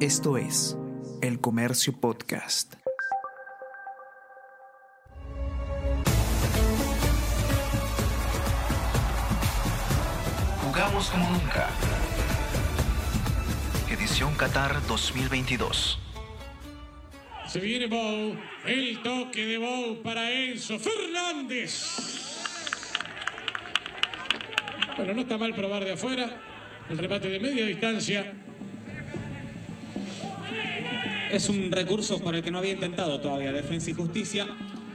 Esto es El Comercio Podcast. Jugamos como nunca. Edición Qatar 2022. Se viene Bow, el toque de Bow para Enzo Fernández. Bueno, no está mal probar de afuera, el remate de media distancia. Es un recurso por el que no había intentado todavía Defensa y Justicia.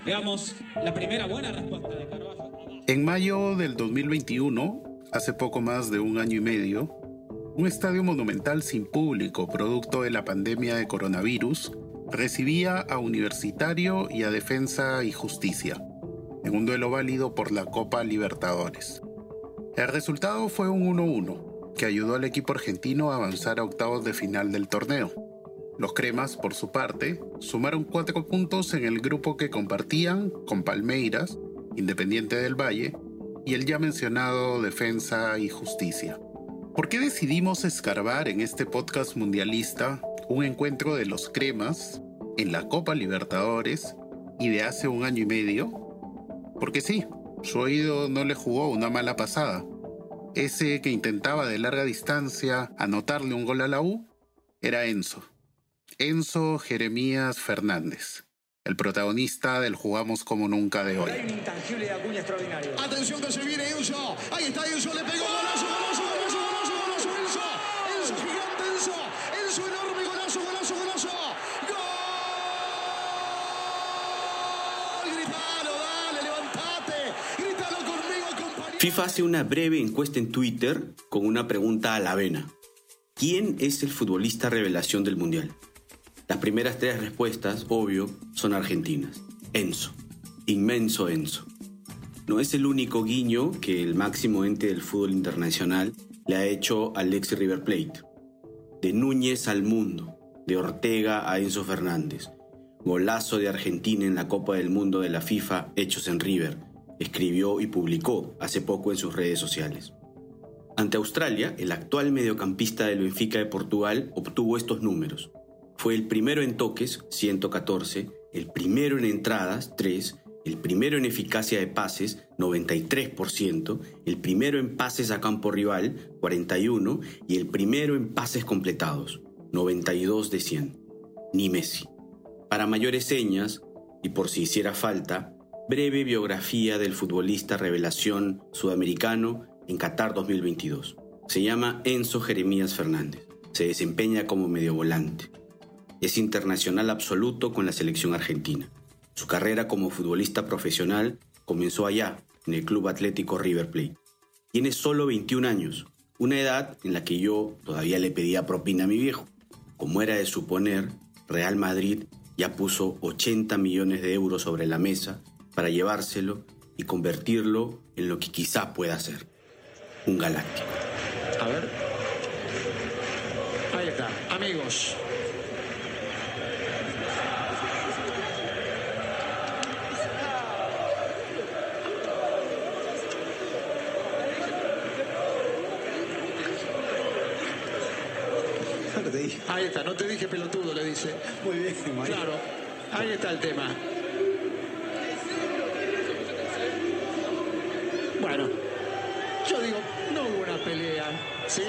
Veamos la primera buena respuesta de Carvajal. En mayo del 2021, hace poco más de un año y medio, un estadio monumental sin público, producto de la pandemia de coronavirus, recibía a Universitario y a Defensa y Justicia, en un duelo válido por la Copa Libertadores. El resultado fue un 1-1, que ayudó al equipo argentino a avanzar a octavos de final del torneo. Los cremas, por su parte, sumaron cuatro puntos en el grupo que compartían con Palmeiras, Independiente del Valle, y el ya mencionado Defensa y Justicia. ¿Por qué decidimos escarbar en este podcast mundialista un encuentro de los cremas en la Copa Libertadores y de hace un año y medio? Porque sí, su oído no le jugó una mala pasada. Ese que intentaba de larga distancia anotarle un gol a la U era Enzo. Enzo Jeremías Fernández, el protagonista del Jugamos como nunca de hoy. Atención que se viene Enzo. Ahí está Enzo, le pegó golazo, golazo, golazo, golazo, golazo, Enzo. Enzo gigante, Enzo. Enzo enorme, golazo, golazo, golazo. ¡Gol! Gritalo, dale, levantate. Grítalo conmigo, compañero. FIFA hace una breve encuesta en Twitter con una pregunta a la vena. ¿Quién es el futbolista revelación del Mundial? Las primeras tres respuestas, obvio, son argentinas. Enzo. Inmenso Enzo. No es el único guiño que el máximo ente del fútbol internacional le ha hecho al ex River Plate. De Núñez al mundo, de Ortega a Enzo Fernández. Golazo de Argentina en la Copa del Mundo de la FIFA hechos en River, escribió y publicó hace poco en sus redes sociales. Ante Australia, el actual mediocampista del Benfica de Portugal obtuvo estos números. Fue el primero en toques, 114, el primero en entradas, 3, el primero en eficacia de pases, 93%, el primero en pases a campo rival, 41, y el primero en pases completados, 92 de 100. Ni Messi. Para mayores señas, y por si hiciera falta, breve biografía del futbolista revelación sudamericano en Qatar 2022. Se llama Enzo Jeremías Fernández. Se desempeña como mediovolante. Es internacional absoluto con la selección argentina. Su carrera como futbolista profesional comenzó allá, en el Club Atlético River Plate. Tiene solo 21 años, una edad en la que yo todavía le pedía propina a mi viejo. Como era de suponer, Real Madrid ya puso 80 millones de euros sobre la mesa para llevárselo y convertirlo en lo que quizá pueda ser, un galáctico. A ver. Ahí está, amigos. Ahí está, no te dije pelotudo, le dice. Muy bien, María. Claro, ahí está el tema. Bueno, yo digo, no hubo una pelea, ¿sí?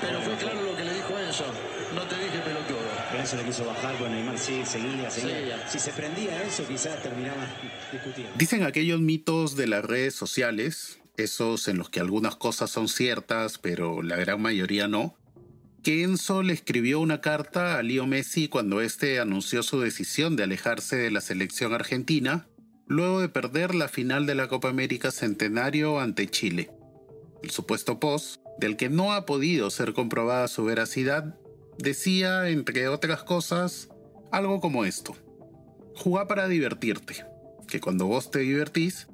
Pero fue claro lo que le dijo Enzo. No te dije pelotudo. Enzo le quiso bajar con Neymar, sí, seguía, seguía. Seguía. Si se prendía eso, quizás terminaba discutiendo. Dicen aquellos mitos de las redes sociales, esos en los que algunas cosas son ciertas, pero la gran mayoría no, que Enzo le escribió una carta a Leo Messi cuando éste anunció su decisión de alejarse de la selección argentina, luego de perder la final de la Copa América Centenario ante Chile. El supuesto post, del que no ha podido ser comprobada su veracidad, decía, entre otras cosas, algo como esto. Jugá para divertirte, que cuando vos te divertís,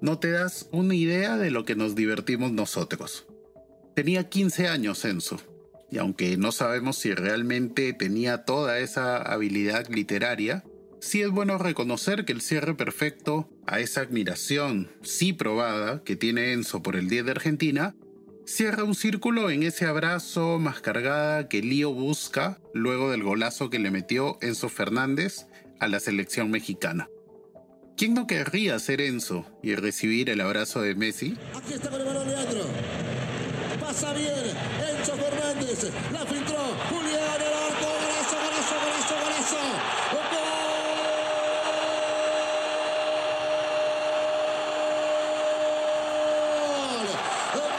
no te das una idea de lo que nos divertimos nosotros. Tenía 15 años Enzo, y aunque no sabemos si realmente tenía toda esa habilidad literaria, sí es bueno reconocer que el cierre perfecto a esa admiración, sí probada, que tiene Enzo por el 10 de Argentina, cierra un círculo en ese abrazo más cargada que Lío busca luego del golazo que le metió Enzo Fernández a la selección mexicana. ¿Quién no querría ser Enzo y recibir el abrazo de Messi? Aquí está con el balón Leandro. Pasa bien. Enzo Fernández. La filtró. Julián el arco. Golazo, golazo, golazo, golazo. ¡Gol! ¡Gol!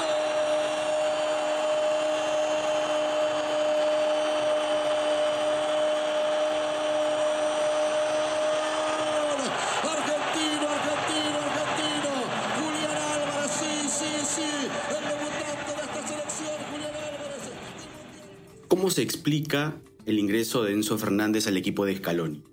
Argentino, argentino, argentino. Julián Álvarez, sí, sí, sí. El debutante de esta selección, Julián Álvarez. ¿Cómo se explica el ingreso de Enzo Fernández al equipo de Scaloni?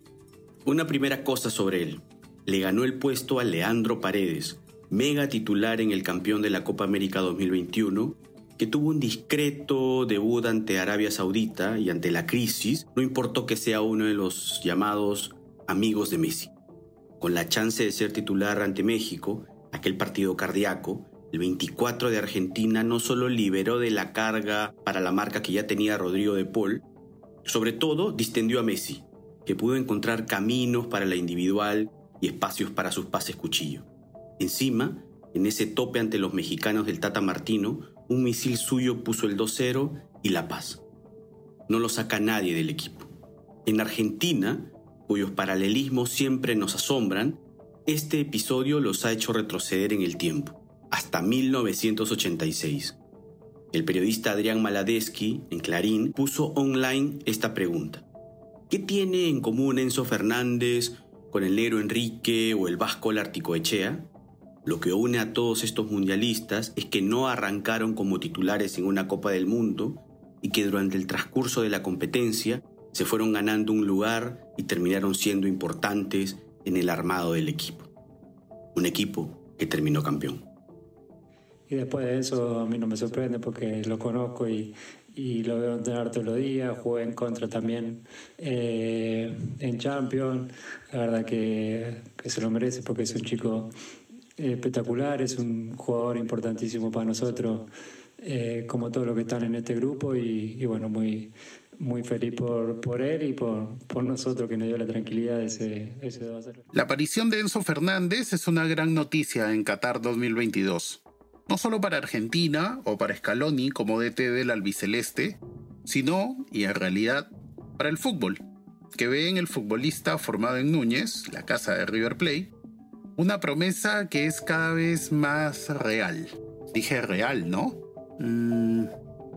Una primera cosa sobre él. Le ganó el puesto a Leandro Paredes, mega titular en el campeón de la Copa América 2021, que tuvo un discreto debut ante Arabia Saudita y ante la crisis, no importó que sea uno de los llamados amigos de Messi. Con la chance de ser titular ante México, aquel partido cardíaco, el 24 de Argentina no solo liberó de la carga para la marca que ya tenía Rodrigo de Paul, sobre todo distendió a Messi, que pudo encontrar caminos para la individual y espacios para sus pases cuchillo. Encima, en ese tope ante los mexicanos del Tata Martino, un misil suyo puso el 2-0 y la paz. No lo saca nadie del equipo. En Argentina, cuyos paralelismos siempre nos asombran, este episodio los ha hecho retroceder en el tiempo, hasta 1986. El periodista Adrián Maladeschi, en Clarín, puso online esta pregunta. ¿Qué tiene en común Enzo Fernández con el negro Enrique o el vasco Larticoechea? Lo que une a todos estos mundialistas es que no arrancaron como titulares en una Copa del Mundo y que durante el transcurso de la competencia se fueron ganando un lugar y terminaron siendo importantes en el armado del equipo. Un equipo que terminó campeón. Y después de eso a mí no me sorprende porque lo conozco y, y lo veo entrenar todos los días, jugué en contra también eh, en Champions, la verdad que, que, se lo merece porque es un chico espectacular, es un jugador importantísimo para nosotros, eh, como todos los que están en este grupo y, bueno, muy, muy feliz por, por él y por, por, nosotros que nos dio la tranquilidad de ese, ese 2 a 0. La aparición de Enzo Fernández es una gran noticia en Qatar 2022 no solo para Argentina o para Scaloni como DT del albiceleste, sino, y en realidad, para el fútbol, que ve en el futbolista formado en Núñez, la casa de River Plate, una promesa que es cada vez más real. Dije real, ¿no? Mm,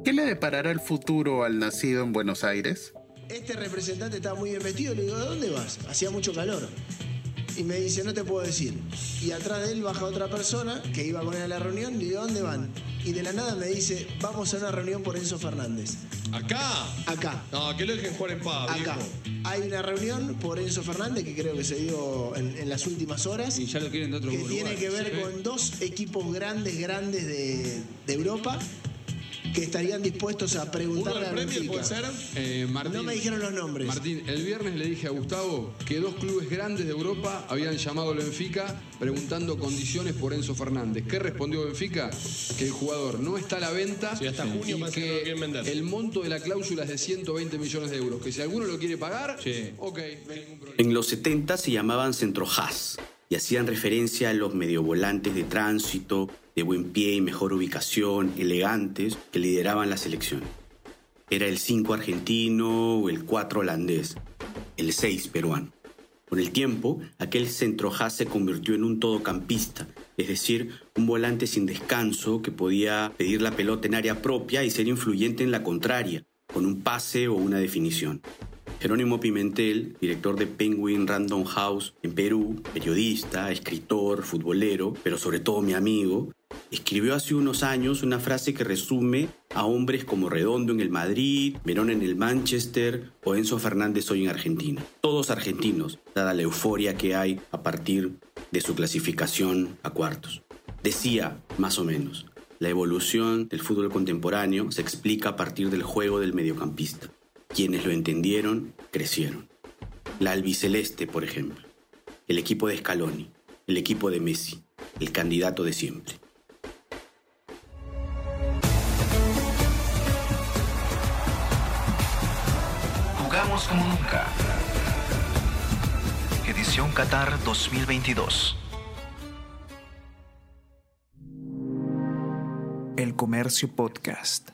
¿Qué le deparará el futuro al nacido en Buenos Aires? Este representante estaba muy bien vestido, le digo, ¿de dónde vas? Hacía mucho calor y me dice, no te puedo decir. Y atrás de él baja otra persona que iba con él a la reunión y le digo, ¿dónde van? Y de la nada me dice, vamos a una reunión por Enzo Fernández. ¿Acá? Acá. No, que lo dejen jugar en paz. Acá. viejo. Hay una reunión por Enzo Fernández que creo que se dio en, en las últimas horas. Y ya lo quieren de otro Que lugar. tiene que ver Sí. con dos equipos grandes, grandes de, de Europa que estarían dispuestos a ¿Uno preguntarle del Benfica. puede ser? Eh, Martín, No me dijeron los nombres. Martín, el viernes le dije a Gustavo que dos clubes grandes de Europa habían llamado al Benfica preguntando condiciones por Enzo Fernández. ¿Qué respondió Benfica? Que el jugador no está a la venta Sí, hasta junio y que no lo quieren vender. el monto de la cláusula es de 120 millones de euros. Que si alguno lo quiere pagar, Sí. ok, no hay ningún problema. En los 70 se llamaban centrojas y hacían referencia a los mediovolantes de tránsito, de buen pie y mejor ubicación, elegantes, que lideraban la selección. Era el 5 argentino o el 4 holandés, el 6 peruano. Con el tiempo, aquel centrojas se convirtió en un todocampista, es decir, un volante sin descanso que podía pedir la pelota en área propia y ser influyente en la contraria, con un pase o una definición. Jerónimo Pimentel, director de Penguin Random House en Perú, periodista, escritor, futbolero, pero sobre todo mi amigo, escribió hace unos años una frase que resume a hombres como Redondo en el Madrid, Verón en el Manchester o Enzo Fernández hoy en Argentina. Todos argentinos, dada la euforia que hay a partir de su clasificación a cuartos. Decía, más o menos, la evolución del fútbol contemporáneo se explica a partir del juego del mediocampista. Quienes lo entendieron, crecieron. La albiceleste, por ejemplo. El equipo de Scaloni. El equipo de Messi. El candidato de siempre. Como nunca. Edición Qatar 2022. El Comercio Podcast.